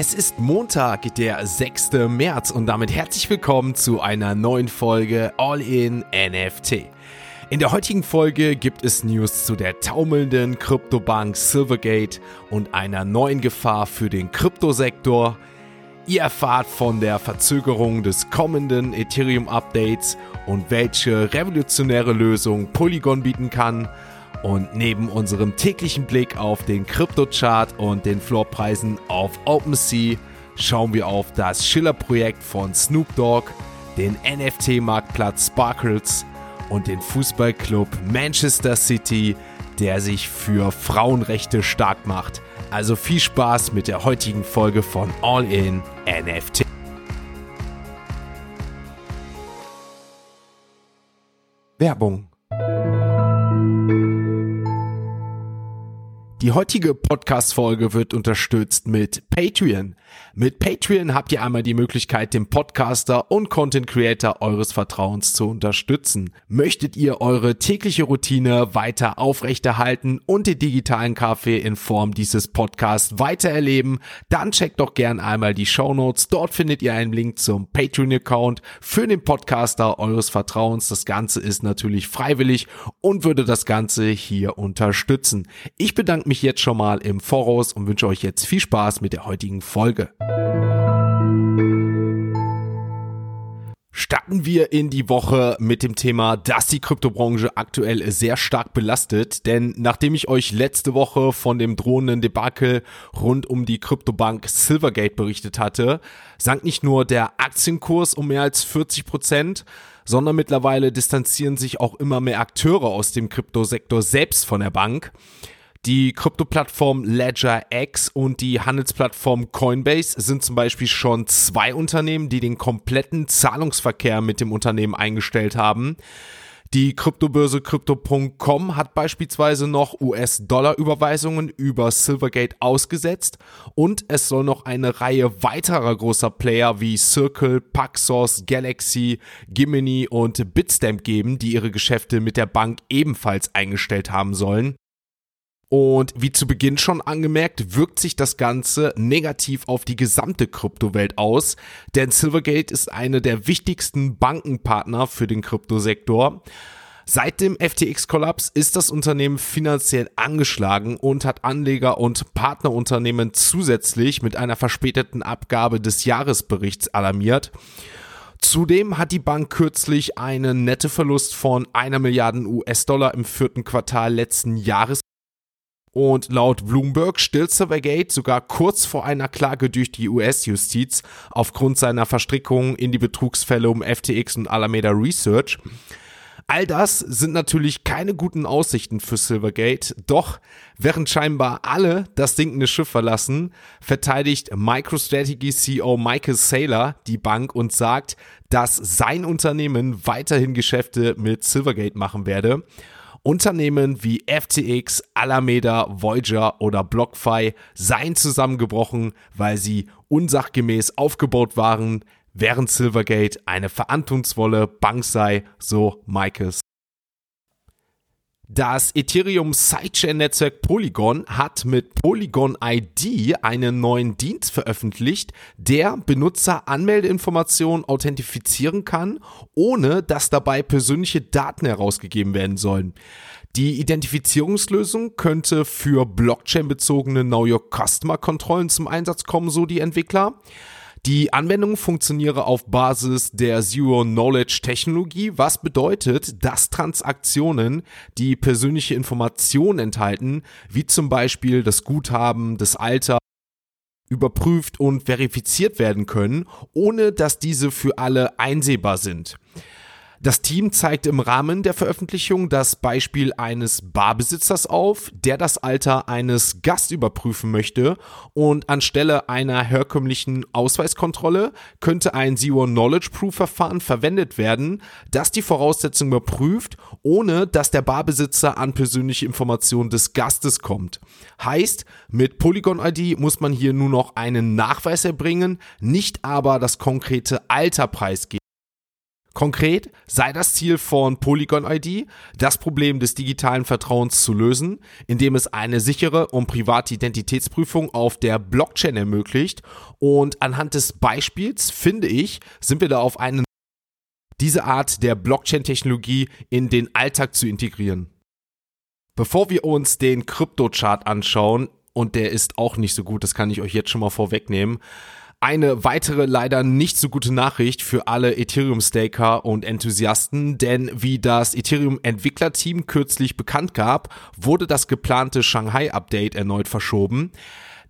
Es ist Montag, der 6. März und damit herzlich willkommen zu einer neuen Folge All in NFT. In der heutigen Folge gibt es News zu der taumelnden Kryptobank Silvergate und einer neuen Gefahr für den Kryptosektor. Ihr erfahrt von der Verzögerung des kommenden Ethereum-Updates und welche revolutionäre Lösung Polygon bieten kann. Und neben unserem täglichen Blick auf den Kryptochart und den Floorpreisen auf OpenSea schauen wir auf das Schiller-Projekt von Snoop Dogg, den NFT-Marktplatz Sparkles und den Fußballclub Manchester City, der sich für Frauenrechte stark macht. Also viel Spaß mit der heutigen Folge von All in NFT. Werbung Die heutige Podcast-Folge wird unterstützt mit Patreon. Mit Patreon habt ihr einmal die Möglichkeit, den Podcaster und Content Creator eures Vertrauens zu unterstützen. Möchtet ihr eure tägliche Routine weiter aufrechterhalten und den digitalen Kaffee in Form dieses Podcasts weiter erleben, dann checkt doch gern einmal die Show. Dort findet ihr einen Link zum Patreon-Account für den Podcaster eures Vertrauens. Das Ganze ist natürlich freiwillig und würde das Ganze hier unterstützen. Ich bedanke mich jetzt schon mal im Voraus und wünsche euch jetzt viel Spaß mit der heutigen Folge. Starten wir in die Woche mit dem Thema, dass die Kryptobranche aktuell sehr stark belastet. Denn nachdem ich euch letzte Woche von dem drohenden Debakel rund um die Kryptobank Silvergate berichtet hatte, sank nicht nur der Aktienkurs um mehr als 40 Prozent, sondern mittlerweile distanzieren sich auch immer mehr Akteure aus dem Kryptosektor selbst von der Bank. Die Krypto-Plattform Ledger X und die Handelsplattform Coinbase sind zum Beispiel schon zwei Unternehmen, die den kompletten Zahlungsverkehr mit dem Unternehmen eingestellt haben. Die Kryptobörse Crypto.com hat beispielsweise noch US-Dollar-Überweisungen über Silvergate ausgesetzt und es soll noch eine Reihe weiterer großer Player wie Circle, Paxos, Galaxy, Gimini und Bitstamp geben, die ihre Geschäfte mit der Bank ebenfalls eingestellt haben sollen. Und wie zu Beginn schon angemerkt, wirkt sich das Ganze negativ auf die gesamte Kryptowelt aus, denn Silvergate ist eine der wichtigsten Bankenpartner für den Kryptosektor. Seit dem FTX-Kollaps ist das Unternehmen finanziell angeschlagen und hat Anleger und Partnerunternehmen zusätzlich mit einer verspäteten Abgabe des Jahresberichts alarmiert. Zudem hat die Bank kürzlich einen Nettoverlust von einer Milliarde US-Dollar im vierten Quartal letzten Jahres und laut Bloomberg stillt Silvergate sogar kurz vor einer Klage durch die US-Justiz aufgrund seiner Verstrickung in die Betrugsfälle um FTX und Alameda Research. All das sind natürlich keine guten Aussichten für Silvergate, doch während scheinbar alle das sinkende Schiff verlassen, verteidigt MicroStrategy CEO Michael Saylor die Bank und sagt, dass sein Unternehmen weiterhin Geschäfte mit Silvergate machen werde Unternehmen wie FTX, Alameda, Voyager oder BlockFi seien zusammengebrochen, weil sie unsachgemäß aufgebaut waren, während Silvergate eine verantwortungsvolle Bank sei, so Michael das Ethereum Sidechain-Netzwerk Polygon hat mit Polygon ID einen neuen Dienst veröffentlicht, der Benutzer Anmeldeinformationen authentifizieren kann, ohne dass dabei persönliche Daten herausgegeben werden sollen. Die Identifizierungslösung könnte für Blockchain-bezogene Know Your Customer-Kontrollen zum Einsatz kommen, so die Entwickler. Die Anwendung funktioniere auf Basis der Zero-Knowledge-Technologie, was bedeutet, dass Transaktionen, die persönliche Informationen enthalten, wie zum Beispiel das Guthaben, das Alter, überprüft und verifiziert werden können, ohne dass diese für alle einsehbar sind. Das Team zeigt im Rahmen der Veröffentlichung das Beispiel eines Barbesitzers auf, der das Alter eines Gast überprüfen möchte und anstelle einer herkömmlichen Ausweiskontrolle könnte ein Zero Knowledge Proof Verfahren verwendet werden, das die Voraussetzungen überprüft, ohne dass der Barbesitzer an persönliche Informationen des Gastes kommt. Heißt, mit Polygon ID muss man hier nur noch einen Nachweis erbringen, nicht aber das konkrete Alter preisgeben. Konkret sei das Ziel von Polygon ID, das Problem des digitalen Vertrauens zu lösen, indem es eine sichere und private Identitätsprüfung auf der Blockchain ermöglicht. Und anhand des Beispiels, finde ich, sind wir da auf einen diese Art der Blockchain-Technologie in den Alltag zu integrieren. Bevor wir uns den Kryptochart anschauen, und der ist auch nicht so gut, das kann ich euch jetzt schon mal vorwegnehmen, eine weitere leider nicht so gute Nachricht für alle Ethereum-Staker und Enthusiasten, denn wie das Ethereum-Entwicklerteam kürzlich bekannt gab, wurde das geplante Shanghai-Update erneut verschoben.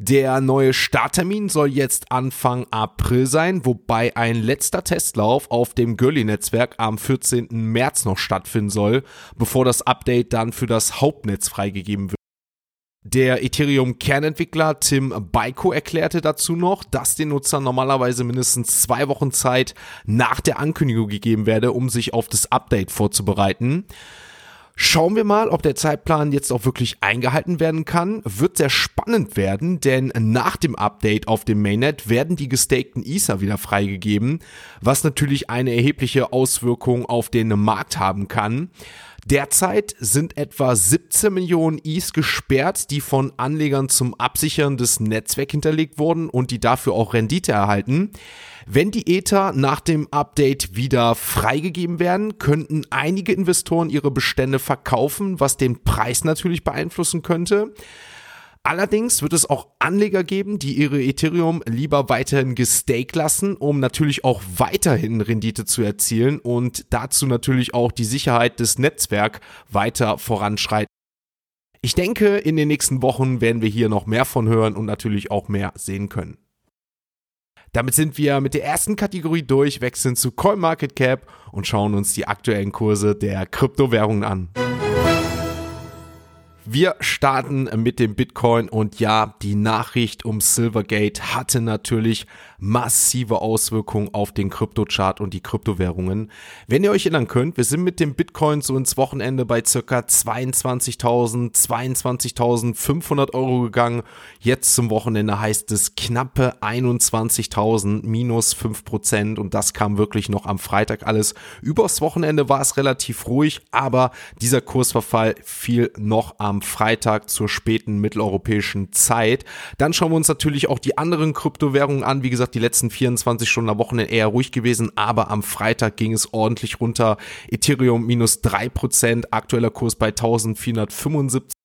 Der neue Starttermin soll jetzt Anfang April sein, wobei ein letzter Testlauf auf dem Girly-Netzwerk am 14. März noch stattfinden soll, bevor das Update dann für das Hauptnetz freigegeben wird. Der Ethereum-Kernentwickler Tim Baiko erklärte dazu noch, dass den Nutzern normalerweise mindestens zwei Wochen Zeit nach der Ankündigung gegeben werde, um sich auf das Update vorzubereiten. Schauen wir mal, ob der Zeitplan jetzt auch wirklich eingehalten werden kann. Wird sehr spannend werden, denn nach dem Update auf dem Mainnet werden die gestakten Ether wieder freigegeben, was natürlich eine erhebliche Auswirkung auf den Markt haben kann. Derzeit sind etwa 17 Millionen ETH gesperrt, die von Anlegern zum Absichern des Netzwerks hinterlegt wurden und die dafür auch Rendite erhalten. Wenn die Ether nach dem Update wieder freigegeben werden, könnten einige Investoren ihre Bestände verkaufen, was den Preis natürlich beeinflussen könnte. Allerdings wird es auch Anleger geben, die ihre Ethereum lieber weiterhin gestaked lassen, um natürlich auch weiterhin Rendite zu erzielen und dazu natürlich auch die Sicherheit des Netzwerks weiter voranschreiten. Ich denke, in den nächsten Wochen werden wir hier noch mehr von hören und natürlich auch mehr sehen können. Damit sind wir mit der ersten Kategorie durch, wechseln zu CoinMarketCap und schauen uns die aktuellen Kurse der Kryptowährungen an. Wir starten mit dem Bitcoin und ja, die Nachricht um Silvergate hatte natürlich massive Auswirkungen auf den Kryptochart und die Kryptowährungen. Wenn ihr euch erinnern könnt, wir sind mit dem Bitcoin so ins Wochenende bei circa 22.000, 22.500 Euro gegangen. Jetzt zum Wochenende heißt es knappe 21.000 minus 5 Prozent und das kam wirklich noch am Freitag alles. Übers Wochenende war es relativ ruhig, aber dieser Kursverfall fiel noch am Freitag zur späten mitteleuropäischen Zeit. Dann schauen wir uns natürlich auch die anderen Kryptowährungen an. Wie gesagt, die letzten 24 Stunden am Wochenende eher ruhig gewesen, aber am Freitag ging es ordentlich runter. Ethereum minus 3%, aktueller Kurs bei 1475.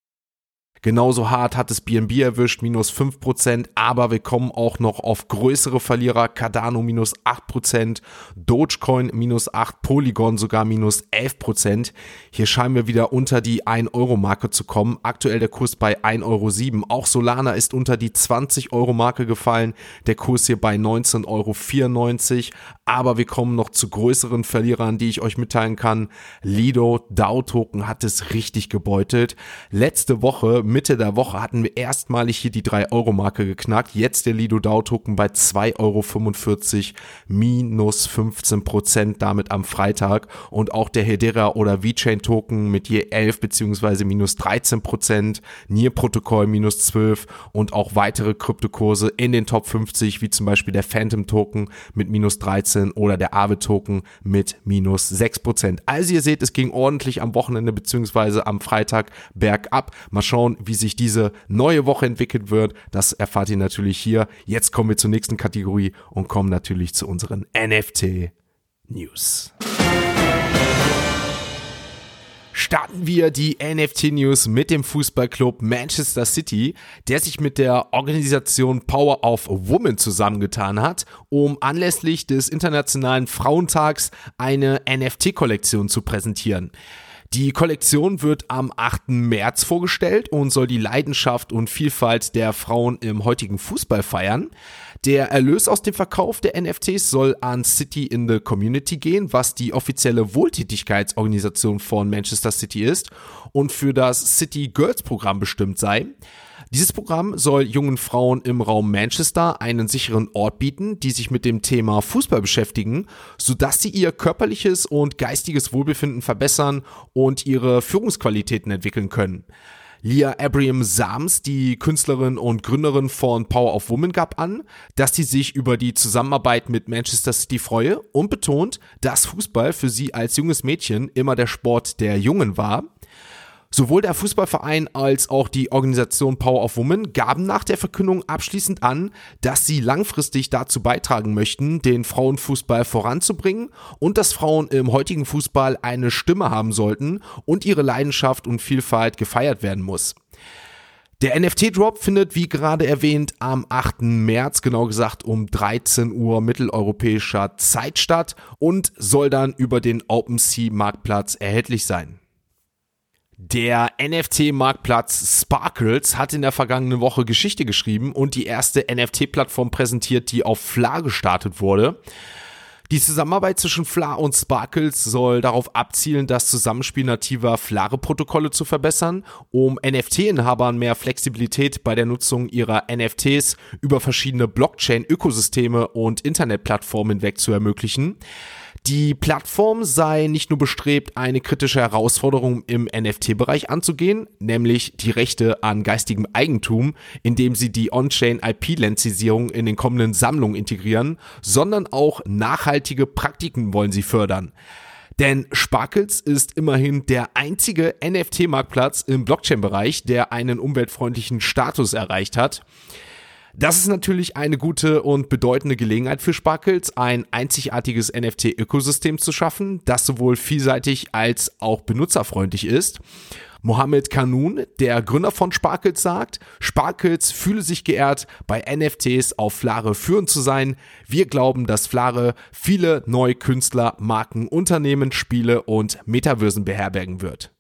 Genauso hart hat es BNB erwischt, minus 5%, aber wir kommen auch noch auf größere Verlierer, Cardano minus 8%, Dogecoin minus 8%, Polygon sogar minus 11%. Hier scheinen wir wieder unter die 1-Euro-Marke zu kommen. Aktuell der Kurs bei 1,07 Euro. Auch Solana ist unter die 20-Euro-Marke gefallen, der Kurs hier bei 19,94 Euro. Aber wir kommen noch zu größeren Verlierern, die ich euch mitteilen kann. Lido, DAO-Token hat es richtig gebeutelt. Letzte Woche Mitte der Woche hatten wir erstmalig hier die 3-Euro-Marke geknackt. Jetzt der Lido DAO-Token bei 2,45 Euro, minus 15 Prozent damit am Freitag. Und auch der Hedera oder VeChain-Token mit je 11 beziehungsweise minus 13 Prozent, Nier-Protokoll minus 12 und auch weitere Kryptokurse in den Top 50, wie zum Beispiel der Phantom-Token mit minus 13 oder der Aave-Token mit minus 6 Prozent. Also ihr seht, es ging ordentlich am Wochenende beziehungsweise am Freitag bergab. Mal schauen, wie sich diese neue Woche entwickelt wird, das erfahrt ihr natürlich hier. Jetzt kommen wir zur nächsten Kategorie und kommen natürlich zu unseren NFT News. Starten wir die NFT News mit dem Fußballclub Manchester City, der sich mit der Organisation Power of Women zusammengetan hat, um anlässlich des Internationalen Frauentags eine NFT-Kollektion zu präsentieren. Die Kollektion wird am 8. März vorgestellt und soll die Leidenschaft und Vielfalt der Frauen im heutigen Fußball feiern. Der Erlös aus dem Verkauf der NFTs soll an City in the Community gehen, was die offizielle Wohltätigkeitsorganisation von Manchester City ist und für das City Girls Programm bestimmt sei. Dieses Programm soll jungen Frauen im Raum Manchester einen sicheren Ort bieten, die sich mit dem Thema Fußball beschäftigen, sodass sie ihr körperliches und geistiges Wohlbefinden verbessern und ihre Führungsqualitäten entwickeln können. Leah Abraham Sams, die Künstlerin und Gründerin von Power of Woman, gab an, dass sie sich über die Zusammenarbeit mit Manchester City freue und betont, dass Fußball für sie als junges Mädchen immer der Sport der Jungen war. Sowohl der Fußballverein als auch die Organisation Power of Women gaben nach der Verkündung abschließend an, dass sie langfristig dazu beitragen möchten, den Frauenfußball voranzubringen und dass Frauen im heutigen Fußball eine Stimme haben sollten und ihre Leidenschaft und Vielfalt gefeiert werden muss. Der NFT-Drop findet, wie gerade erwähnt, am 8. März, genau gesagt um 13 Uhr mitteleuropäischer Zeit statt und soll dann über den OpenSea-Marktplatz erhältlich sein. Der NFT-Marktplatz Sparkles hat in der vergangenen Woche Geschichte geschrieben und die erste NFT-Plattform präsentiert, die auf Fla gestartet wurde. Die Zusammenarbeit zwischen Fla und Sparkles soll darauf abzielen, das Zusammenspiel nativer Flare-Protokolle zu verbessern, um NFT-Inhabern mehr Flexibilität bei der Nutzung ihrer NFTs über verschiedene Blockchain-Ökosysteme und Internetplattformen hinweg zu ermöglichen. Die Plattform sei nicht nur bestrebt, eine kritische Herausforderung im NFT-Bereich anzugehen, nämlich die Rechte an geistigem Eigentum, indem sie die On-Chain IP-Lenzisierung in den kommenden Sammlungen integrieren, sondern auch nachhaltige Praktiken wollen sie fördern. Denn Sparkles ist immerhin der einzige NFT-Marktplatz im Blockchain-Bereich, der einen umweltfreundlichen Status erreicht hat. Das ist natürlich eine gute und bedeutende Gelegenheit für Sparkles, ein einzigartiges NFT-Ökosystem zu schaffen, das sowohl vielseitig als auch benutzerfreundlich ist. Mohammed Kanun, der Gründer von Sparkles, sagt, Sparkles fühle sich geehrt, bei NFTs auf Flare führend zu sein. Wir glauben, dass Flare viele neue Künstler, Marken, Unternehmen, Spiele und Metaversen beherbergen wird.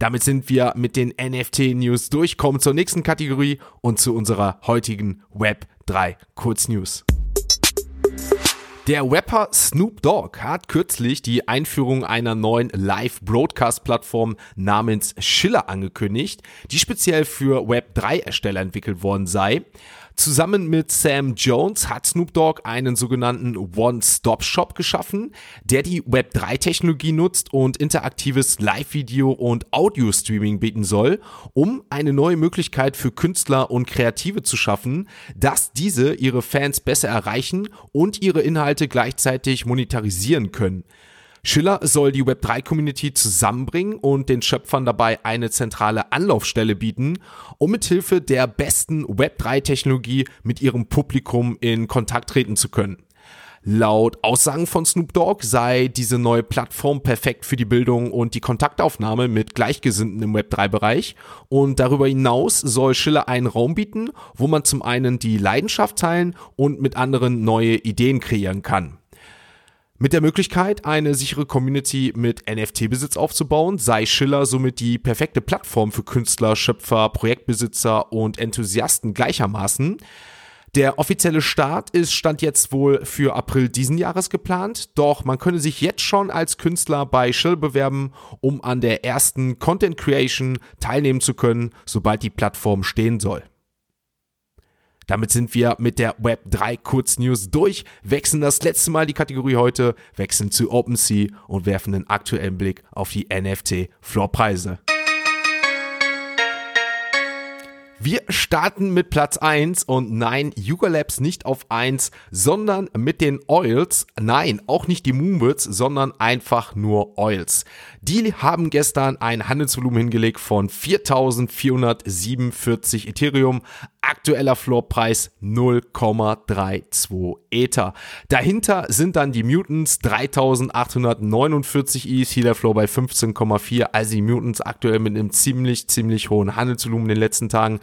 Damit sind wir mit den NFT-News durch, kommen zur nächsten Kategorie und zu unserer heutigen Web 3 Kurznews. Der Rapper Snoop Dogg hat kürzlich die Einführung einer neuen Live-Broadcast-Plattform namens Schiller angekündigt, die speziell für Web3-Ersteller entwickelt worden sei. Zusammen mit Sam Jones hat Snoop Dogg einen sogenannten One-Stop-Shop geschaffen, der die Web3-Technologie nutzt und interaktives Live-Video und Audio-Streaming bieten soll, um eine neue Möglichkeit für Künstler und Kreative zu schaffen, dass diese ihre Fans besser erreichen und ihre Inhalte gleichzeitig monetarisieren können. Schiller soll die Web3-Community zusammenbringen und den Schöpfern dabei eine zentrale Anlaufstelle bieten, um mithilfe der besten Web3-Technologie mit ihrem Publikum in Kontakt treten zu können. Laut Aussagen von Snoop Dogg sei diese neue Plattform perfekt für die Bildung und die Kontaktaufnahme mit Gleichgesinnten im Web3-Bereich. Und darüber hinaus soll Schiller einen Raum bieten, wo man zum einen die Leidenschaft teilen und mit anderen neue Ideen kreieren kann. Mit der Möglichkeit, eine sichere Community mit NFT-Besitz aufzubauen, sei Schiller somit die perfekte Plattform für Künstler, Schöpfer, Projektbesitzer und Enthusiasten gleichermaßen. Der offizielle Start ist Stand jetzt wohl für April diesen Jahres geplant, doch man könne sich jetzt schon als Künstler bei Shill bewerben, um an der ersten Content Creation teilnehmen zu können, sobald die Plattform stehen soll. Damit sind wir mit der Web 3 Kurznews durch, wechseln das letzte Mal die Kategorie heute, wechseln zu OpenSea und werfen einen aktuellen Blick auf die NFT Floorpreise. Wir starten mit Platz 1 und nein, Yuga Labs nicht auf 1, sondern mit den Oils. Nein, auch nicht die Moonbirds, sondern einfach nur Oils. Die haben gestern ein Handelsvolumen hingelegt von 4447 Ethereum, aktueller Floorpreis 0,32 Ether. Dahinter sind dann die Mutants 3849 ETH, hier der Floor bei 15,4, also die Mutants aktuell mit einem ziemlich, ziemlich hohen Handelsvolumen in den letzten Tagen.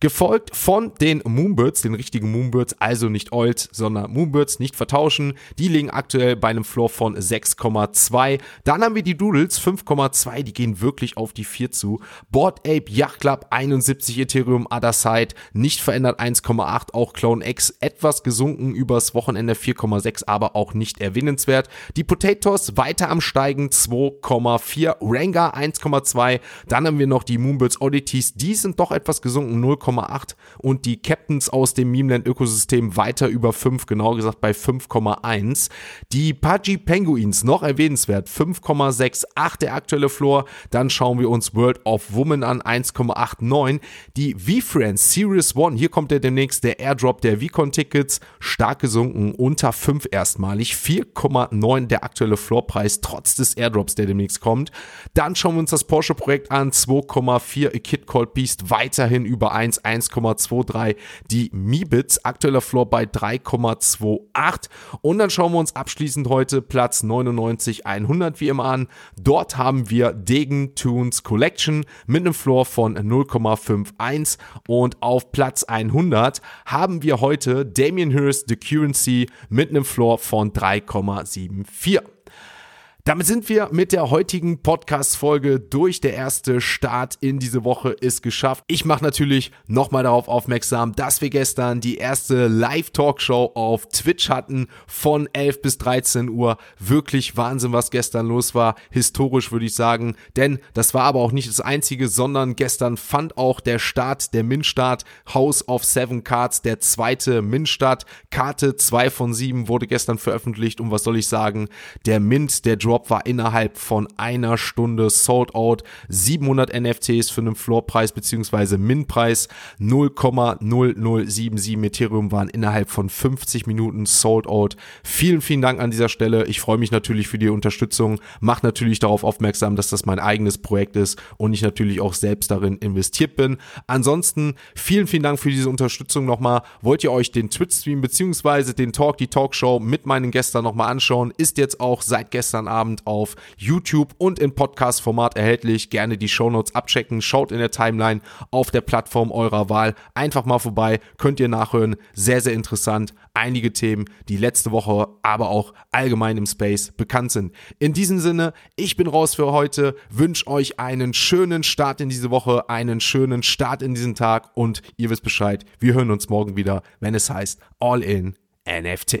Gefolgt von den Moonbirds, den richtigen Moonbirds, also nicht Oils, sondern Moonbirds, nicht vertauschen. Die liegen aktuell bei einem Floor von 6,2. Dann haben wir die Doodles 5,2, die gehen wirklich auf die 4 zu. Board Ape Yacht Club 71 Ethereum, Other Side nicht verändert 1,8. Auch Clone X etwas gesunken übers Wochenende 4,6, aber auch nicht erwähnenswert. Die Potatoes weiter am Steigen 2,4. Ranga 1,2. Dann haben wir noch die Moonbirds Oddities. Die sind doch etwas gesunken 0,8. Und die Captains aus dem Memeland Ökosystem weiter über 5, genau gesagt bei 5,1. Die Pudgy Penguins noch erwähnenswert 5,68 der aktuelle Floor. Dann schauen wir uns World of Woman an 1,89. Die V-Friends Series One, hier kommt der demnächst. Der Airdrop der Vicon-Tickets, stark gesunken, unter 5 erstmalig, 4,9 der aktuelle Floorpreis, trotz des Airdrops, der demnächst kommt. Dann schauen wir uns das Porsche-Projekt an, 2,4, A Kid Called Beast. Weiterhin über 1, 1,23. Die Mibits, aktueller Floor bei 3,28. Und dann schauen wir uns abschließend heute Platz 99, 100 wie immer an. Dort haben wir Degen Tunes Collection mit einem Floor von 0,51 und auf Platz 100 haben wir heute Damien Hirst The Currency mit einem Floor von 3,74. Damit sind wir mit der heutigen Podcast-Folge durch. Der erste Start in diese Woche ist geschafft. Ich mache natürlich nochmal darauf aufmerksam, dass wir gestern die erste Live-Talkshow auf Twitch hatten von 11 bis 13 Uhr. Wirklich Wahnsinn, was gestern los war. Historisch würde ich sagen. Denn das war aber auch nicht das einzige, sondern gestern fand auch der Start, der Min-Start, House of Seven Cards, der zweite Min-Start. Karte 2 von 7 wurde gestern veröffentlicht. Und was soll ich sagen? Der Mint, der Drop war innerhalb von einer Stunde sold out. 700 NFTs für einen Floorpreis bzw. Min-Preis 0,0077 Ethereum waren innerhalb von 50 Minuten sold out. Vielen, vielen Dank an dieser Stelle. Ich freue mich natürlich für die Unterstützung. Mach natürlich darauf aufmerksam, dass das mein eigenes Projekt ist und ich natürlich auch selbst darin investiert bin. Ansonsten vielen, vielen Dank für diese Unterstützung nochmal. Wollt ihr euch den Twitch-Stream bzw. den Talk, die Talkshow mit meinen Gästen nochmal anschauen? Ist jetzt auch seit gestern Abend Abend auf YouTube und in Podcast-Format erhältlich. Gerne die Shownotes abchecken. Schaut in der Timeline auf der Plattform eurer Wahl. Einfach mal vorbei. Könnt ihr nachhören. Sehr, sehr interessant. Einige Themen, die letzte Woche, aber auch allgemein im Space bekannt sind. In diesem Sinne, ich bin raus für heute. Wünsche euch einen schönen Start in diese Woche, einen schönen Start in diesen Tag und ihr wisst Bescheid. Wir hören uns morgen wieder, wenn es heißt All in NFT.